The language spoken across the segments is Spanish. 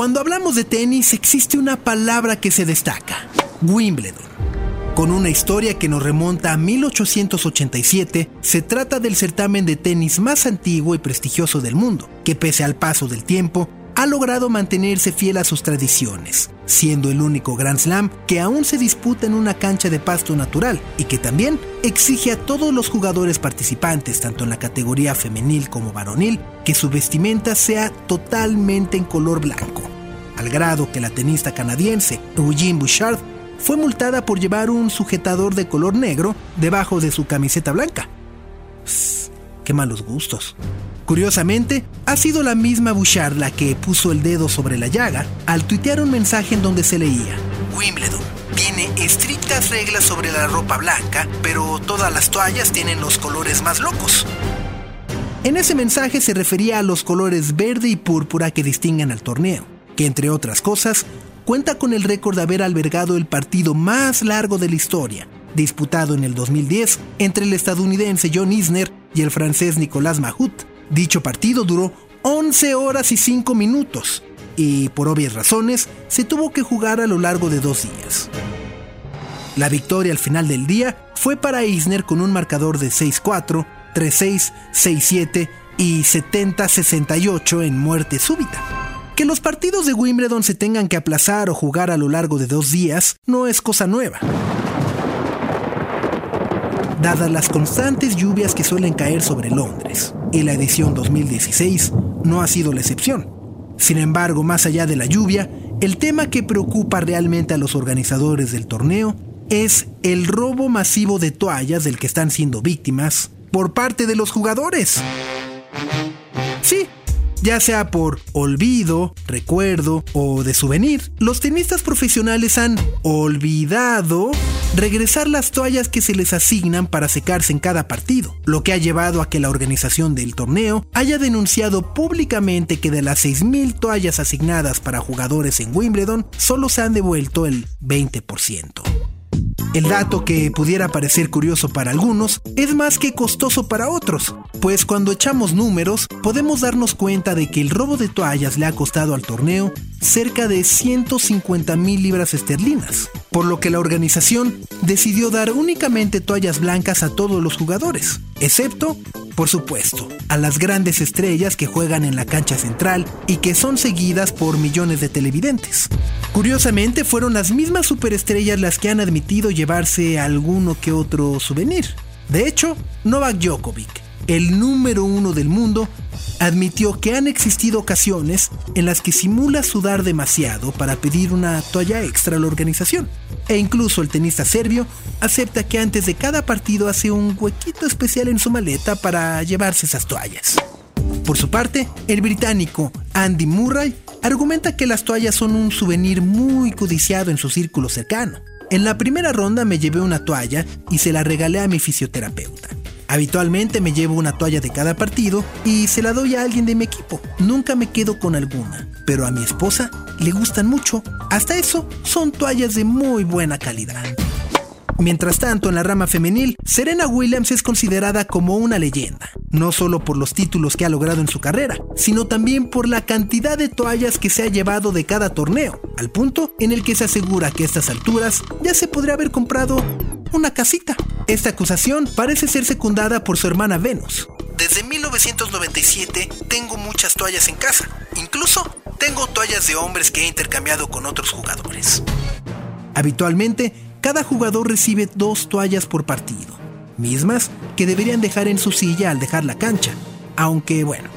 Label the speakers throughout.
Speaker 1: Cuando hablamos de tenis existe una palabra que se destaca, Wimbledon. Con una historia que nos remonta a 1887, se trata del certamen de tenis más antiguo y prestigioso del mundo, que pese al paso del tiempo, ha logrado mantenerse fiel a sus tradiciones, siendo el único Grand Slam que aún se disputa en una cancha de pasto natural y que también exige a todos los jugadores participantes, tanto en la categoría femenil como varonil, que su vestimenta sea totalmente en color blanco, al grado que la tenista canadiense Eugene Bouchard fue multada por llevar un sujetador de color negro debajo de su camiseta blanca. qué malos gustos. Curiosamente, ha sido la misma Bouchard la que puso el dedo sobre la llaga al tuitear un mensaje en donde se leía: Wimbledon tiene estrictas reglas sobre la ropa blanca, pero todas las toallas tienen los colores más locos. En ese mensaje se refería a los colores verde y púrpura que distinguen al torneo, que entre otras cosas cuenta con el récord de haber albergado el partido más largo de la historia, disputado en el 2010 entre el estadounidense John Isner y el francés Nicolas Mahut, Dicho partido duró 11 horas y 5 minutos y por obvias razones se tuvo que jugar a lo largo de dos días. La victoria al final del día fue para Isner con un marcador de 6-4, 3-6, 6-7 y 70-68 en muerte súbita. Que los partidos de Wimbledon se tengan que aplazar o jugar a lo largo de dos días no es cosa nueva dadas las constantes lluvias que suelen caer sobre Londres, y la edición 2016 no ha sido la excepción. Sin embargo, más allá de la lluvia, el tema que preocupa realmente a los organizadores del torneo es el robo masivo de toallas del que están siendo víctimas por parte de los jugadores. Sí, ya sea por olvido, recuerdo o de souvenir, los tenistas profesionales han olvidado regresar las toallas que se les asignan para secarse en cada partido, lo que ha llevado a que la organización del torneo haya denunciado públicamente que de las 6.000 toallas asignadas para jugadores en Wimbledon, solo se han devuelto el 20%. El dato que pudiera parecer curioso para algunos es más que costoso para otros, pues cuando echamos números podemos darnos cuenta de que el robo de toallas le ha costado al torneo cerca de 150 mil libras esterlinas, por lo que la organización decidió dar únicamente toallas blancas a todos los jugadores, excepto, por supuesto, a las grandes estrellas que juegan en la cancha central y que son seguidas por millones de televidentes. Curiosamente, fueron las mismas superestrellas las que han admitido llevarse alguno que otro souvenir. De hecho, Novak Djokovic, el número uno del mundo, admitió que han existido ocasiones en las que simula sudar demasiado para pedir una toalla extra a la organización. E incluso el tenista serbio acepta que antes de cada partido hace un huequito especial en su maleta para llevarse esas toallas. Por su parte, el británico Andy Murray argumenta que las toallas son un souvenir muy codiciado en su círculo cercano. En la primera ronda me llevé una toalla y se la regalé a mi fisioterapeuta. Habitualmente me llevo una toalla de cada partido y se la doy a alguien de mi equipo. Nunca me quedo con alguna, pero a mi esposa le gustan mucho. Hasta eso, son toallas de muy buena calidad. Mientras tanto, en la rama femenil, Serena Williams es considerada como una leyenda, no solo por los títulos que ha logrado en su carrera, sino también por la cantidad de toallas que se ha llevado de cada torneo, al punto en el que se asegura que a estas alturas ya se podría haber comprado una casita. Esta acusación parece ser secundada por su hermana Venus. Desde 1997 tengo muchas toallas en casa, incluso tengo toallas de hombres que he intercambiado con otros jugadores. Habitualmente, cada jugador recibe dos toallas por partido, mismas que deberían dejar en su silla al dejar la cancha, aunque bueno,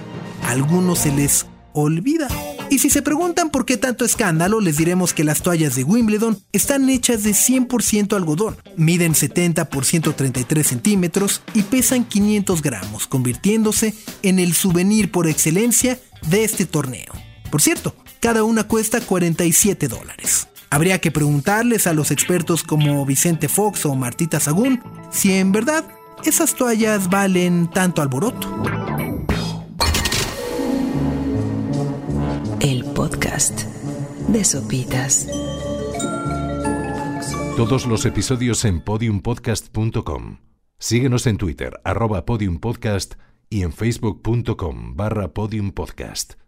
Speaker 1: a algunos se les olvida. Y si se preguntan por qué tanto escándalo, les diremos que las toallas de Wimbledon están hechas de 100% algodón, miden 70 por 133 centímetros y pesan 500 gramos, convirtiéndose en el souvenir por excelencia de este torneo. Por cierto, cada una cuesta 47 dólares. Habría que preguntarles a los expertos como Vicente Fox o Martita Sagún si en verdad esas toallas valen tanto alboroto.
Speaker 2: El podcast de Sopitas.
Speaker 3: Todos los episodios en podiumpodcast.com. Síguenos en Twitter, arroba podiumpodcast y en facebook.com barra podiumpodcast.